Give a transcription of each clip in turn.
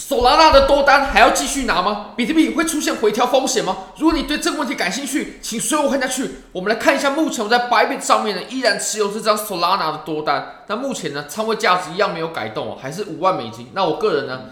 Solana 的多单还要继续拿吗？比特币会出现回调风险吗？如果你对这个问题感兴趣，请随我看下去。我们来看一下，目前我在白本上面呢，依然持有这张 Solana 的多单。那目前呢，仓位价值一样没有改动哦，还是五万美金。那我个人呢，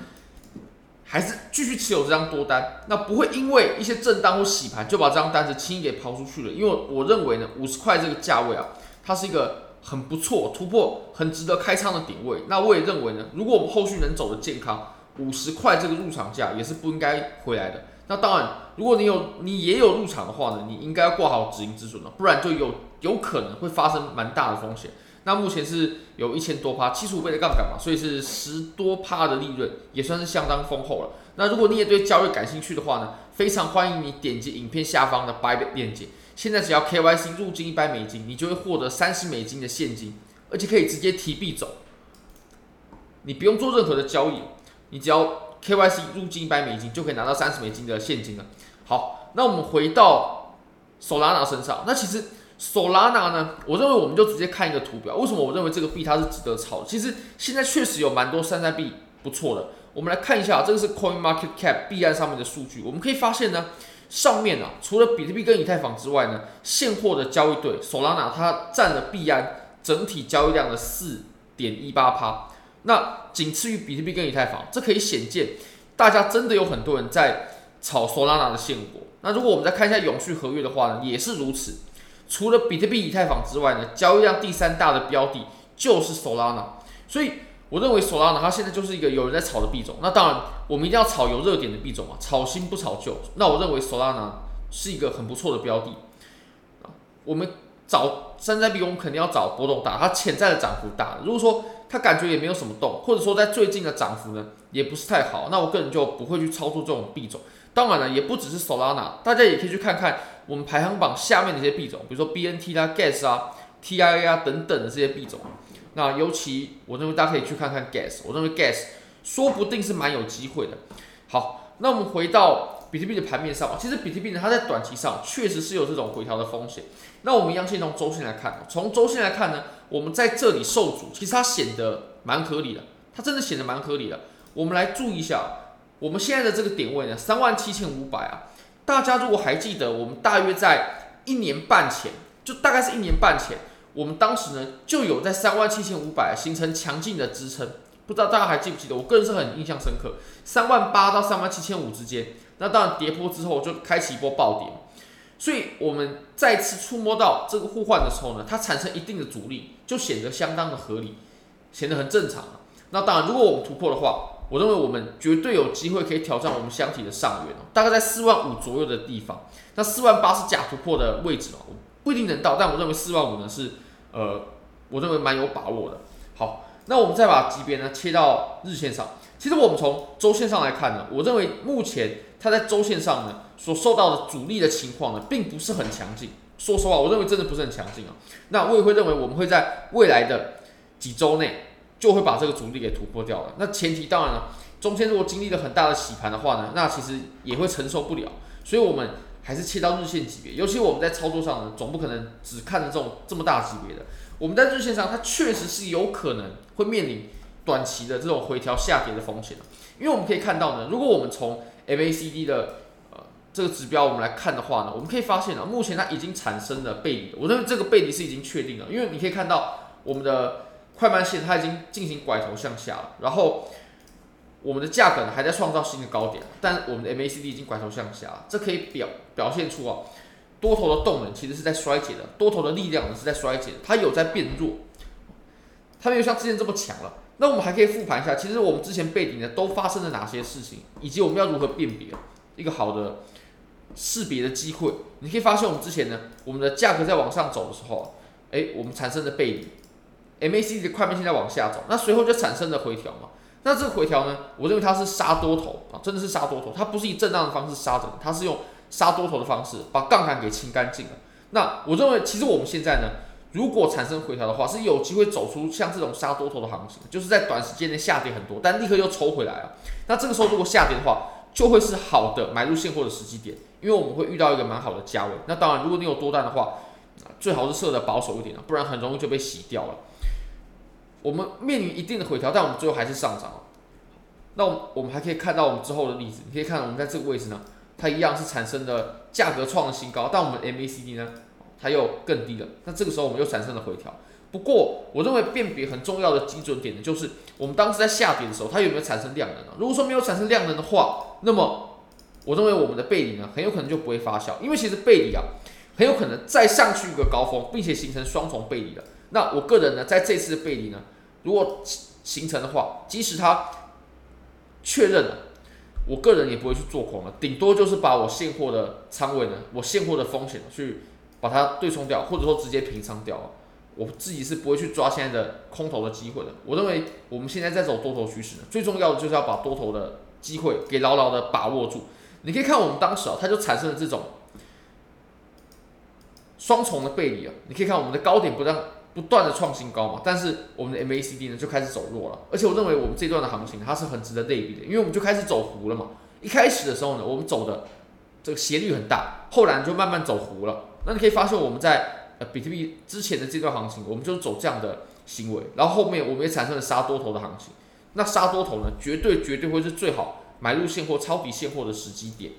还是继续持有这张多单。那不会因为一些震荡或洗盘就把这张单子轻易给抛出去了，因为我认为呢，五十块这个价位啊，它是一个很不错突破、很值得开仓的点位。那我也认为呢，如果我们后续能走得健康。五十块这个入场价也是不应该回来的。那当然，如果你有你也有入场的话呢，你应该要挂好止盈止损了，不然就有有可能会发生蛮大的风险。那目前是有一千多趴，七十五倍的杠杆嘛，所以是十多趴的利润，也算是相当丰厚了。那如果你也对交易感兴趣的话呢，非常欢迎你点击影片下方的 b y b 链接。现在只要 KYC 入金一百美金，你就会获得三十美金的现金，而且可以直接提币走，你不用做任何的交易。你只要 KYC 入金一百美金，就可以拿到三十美金的现金了。好，那我们回到 Solana 身上。那其实 Solana 呢，我认为我们就直接看一个图表。为什么我认为这个币它是值得炒？其实现在确实有蛮多山寨币不错的。我们来看一下，这个是 Coin Market Cap 币安上面的数据。我们可以发现呢，上面啊，除了比特币跟以太坊之外呢，现货的交易对 Solana 它占了币安整体交易量的四点一八趴。那仅次于比特币跟以太坊，这可以显见，大家真的有很多人在炒 Solana 的现货。那如果我们再看一下永续合约的话呢，也是如此。除了比特币、以太坊之外呢，交易量第三大的标的就是 Solana。所以我认为 Solana 它现在就是一个有人在炒的币种。那当然，我们一定要炒有热点的币种啊，炒新不炒旧。那我认为 Solana 是一个很不错的标的。我们找山寨币，我们肯定要找波动大，它潜在的涨幅大。如果说它感觉也没有什么动，或者说在最近的涨幅呢，也不是太好。那我个人就不会去操作这种币种。当然了，也不只是 Solana，大家也可以去看看我们排行榜下面的一些币种，比如说 BNT 啦、Gas 啊、TIA 啊等等的这些币种。那尤其我认为大家可以去看看 Gas，我认为 Gas 说不定是蛮有机会的。好，那我们回到。比特币的盘面上，其实比特币呢，它在短期上确实是有这种回调的风险。那我们一样先从周线来看，从周线来看呢，我们在这里受阻，其实它显得蛮合理的，它真的显得蛮合理的。我们来注意一下，我们现在的这个点位呢，三万七千五百啊，大家如果还记得，我们大约在一年半前，就大概是一年半前，我们当时呢就有在三万七千五百形成强劲的支撑，不知道大家还记不记得？我个人是很印象深刻，三万八到三万七千五之间。那当然，跌破之后就开启一波暴跌，所以我们再次触摸到这个互换的时候呢，它产生一定的阻力，就显得相当的合理，显得很正常。那当然，如果我们突破的话，我认为我们绝对有机会可以挑战我们箱体的上缘，大概在四万五左右的地方。那四万八是假突破的位置哦，不一定能到，但我认为四万五呢是呃，我认为蛮有把握的。好，那我们再把级别呢切到日线上。其实我们从周线上来看呢，我认为目前它在周线上呢所受到的阻力的情况呢，并不是很强劲。说实话，我认为真的不是很强劲啊。那我也会认为我们会在未来的几周内就会把这个阻力给突破掉了。那前提当然了，中间如果经历了很大的洗盘的话呢，那其实也会承受不了。所以我们还是切到日线级别，尤其我们在操作上呢，总不可能只看着这种这么大级别的。我们在日线上，它确实是有可能会面临。短期的这种回调下跌的风险，因为我们可以看到呢，如果我们从 MACD 的呃这个指标我们来看的话呢，我们可以发现呢，目前它已经产生了背离，我认为这个背离是已经确定了，因为你可以看到我们的快慢线它已经进行拐头向下了，然后我们的价格呢还在创造新的高点，但我们的 MACD 已经拐头向下了，这可以表表现出啊多头的动能其实是在衰竭的，多头的力量呢是在衰竭，它有在变弱，它没有像之前这么强了。那我们还可以复盘一下，其实我们之前背离呢都发生了哪些事情，以及我们要如何辨别一个好的识别的机会。你可以发现我们之前呢，我们的价格在往上走的时候，哎，我们产生的背离，MACD 的快慢线在往下走，那随后就产生了回调嘛。那这个回调呢，我认为它是杀多头啊，真的是杀多头，它不是以震荡的方式杀着，它是用杀多头的方式把杠杆给清干净了。那我认为其实我们现在呢。如果产生回调的话，是有机会走出像这种杀多头的行情，就是在短时间内下跌很多，但立刻又抽回来了。那这个时候如果下跌的话，就会是好的买入现货的时机点，因为我们会遇到一个蛮好的价位。那当然，如果你有多单的话，最好是设的保守一点啊，不然很容易就被洗掉了。我们面临一定的回调，但我们最后还是上涨了。那我们还可以看到我们之后的例子，你可以看我们在这个位置呢，它一样是产生的价格创新高，但我们 MACD 呢，它又更低了。那这个时候我们又产生了回调。不过我认为辨别很重要的基准点呢，就是我们当时在下跌的时候，它有没有产生量能呢？如果说没有产生量能的话，那么我认为我们的背离呢，很有可能就不会发酵，因为其实背离啊，很有可能再上去一个高峰，并且形成双重背离了。那我个人呢，在这次的背离呢，如果形成的话，即使它确认了，我个人也不会去做空了，顶多就是把我现货的仓位呢，我现货的风险去把它对冲掉，或者说直接平仓掉。我自己是不会去抓现在的空头的机会的。我认为我们现在在走多头趋势呢，最重要的就是要把多头的机会给牢牢的把握住。你可以看我们当时啊，它就产生了这种双重的背离啊。你可以看我们的高点不断不断的创新高嘛，但是我们的 MACD 呢就开始走弱了。而且我认为我们这段的行情它是很值得类比的，因为我们就开始走弧了嘛。一开始的时候呢，我们走的这个斜率很大，后来就慢慢走弧了。那你可以发现我们在呃，比特币之前的这段行情，我们就走这样的行为，然后后面我们也产生了杀多头的行情。那杀多头呢，绝对绝对会是最好买入现货、抄底现货的时机点，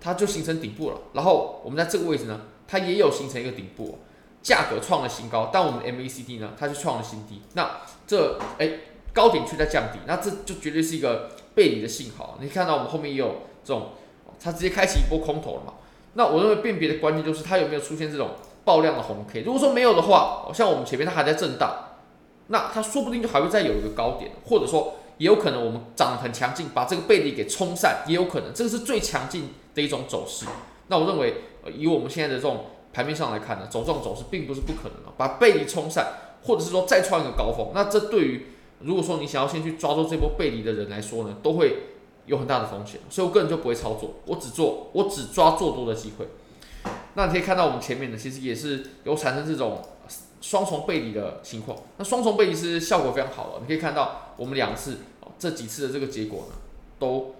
它就形成顶部了。然后我们在这个位置呢，它也有形成一个顶部，价格创了新高，但我们 MACD 呢，它就创了新低。那这哎高点却在降低，那这就绝对是一个背离的信号。你看到我们后面也有这种，它直接开启一波空头了嘛？那我认为辨别的关键就是它有没有出现这种。爆量的红 K，如果说没有的话，像我们前面它还在震荡，那它说不定就还会再有一个高点，或者说也有可能我们涨得很强劲，把这个背离给冲散，也有可能，这个是最强劲的一种走势。那我认为，以我们现在的这种盘面上来看呢，走这种走势并不是不可能的，把背离冲散，或者是说再创一个高峰，那这对于如果说你想要先去抓住这波背离的人来说呢，都会有很大的风险，所以我个人就不会操作，我只做，我只抓做多的机会。那你可以看到，我们前面呢，其实也是有产生这种双重背离的情况。那双重背离是效果非常好的，你可以看到我们两次这几次的这个结果呢，都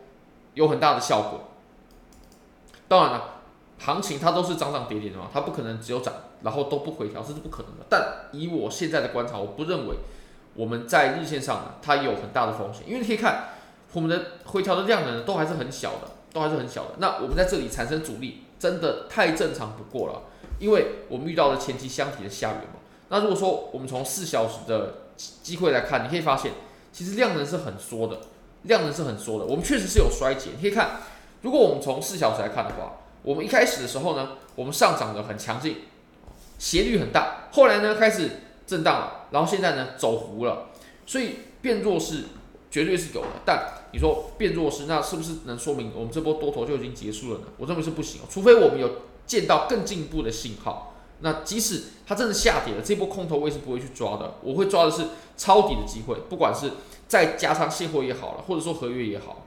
有很大的效果。当然了，行情它都是涨涨跌跌的嘛，它不可能只有涨，然后都不回调，这是不可能的。但以我现在的观察，我不认为我们在日线上呢，它有很大的风险，因为你可以看我们的回调的量能，都还是很小的，都还是很小的。那我们在这里产生阻力。真的太正常不过了，因为我们遇到了前期箱体的下缘嘛。那如果说我们从四小时的机会来看，你可以发现，其实量能是很缩的，量能是很缩的。我们确实是有衰竭。你可以看，如果我们从四小时来看的话，我们一开始的时候呢，我们上涨的很强劲，斜率很大，后来呢开始震荡了，然后现在呢走弧了，所以变弱势。绝对是有的，但你说变弱势，那是不是能说明我们这波多头就已经结束了呢？我认为是不行，除非我们有见到更进一步的信号。那即使它真的下跌了，这波空头我也是不会去抓的，我会抓的是抄底的机会，不管是再加上现货也好了，或者说合约也好。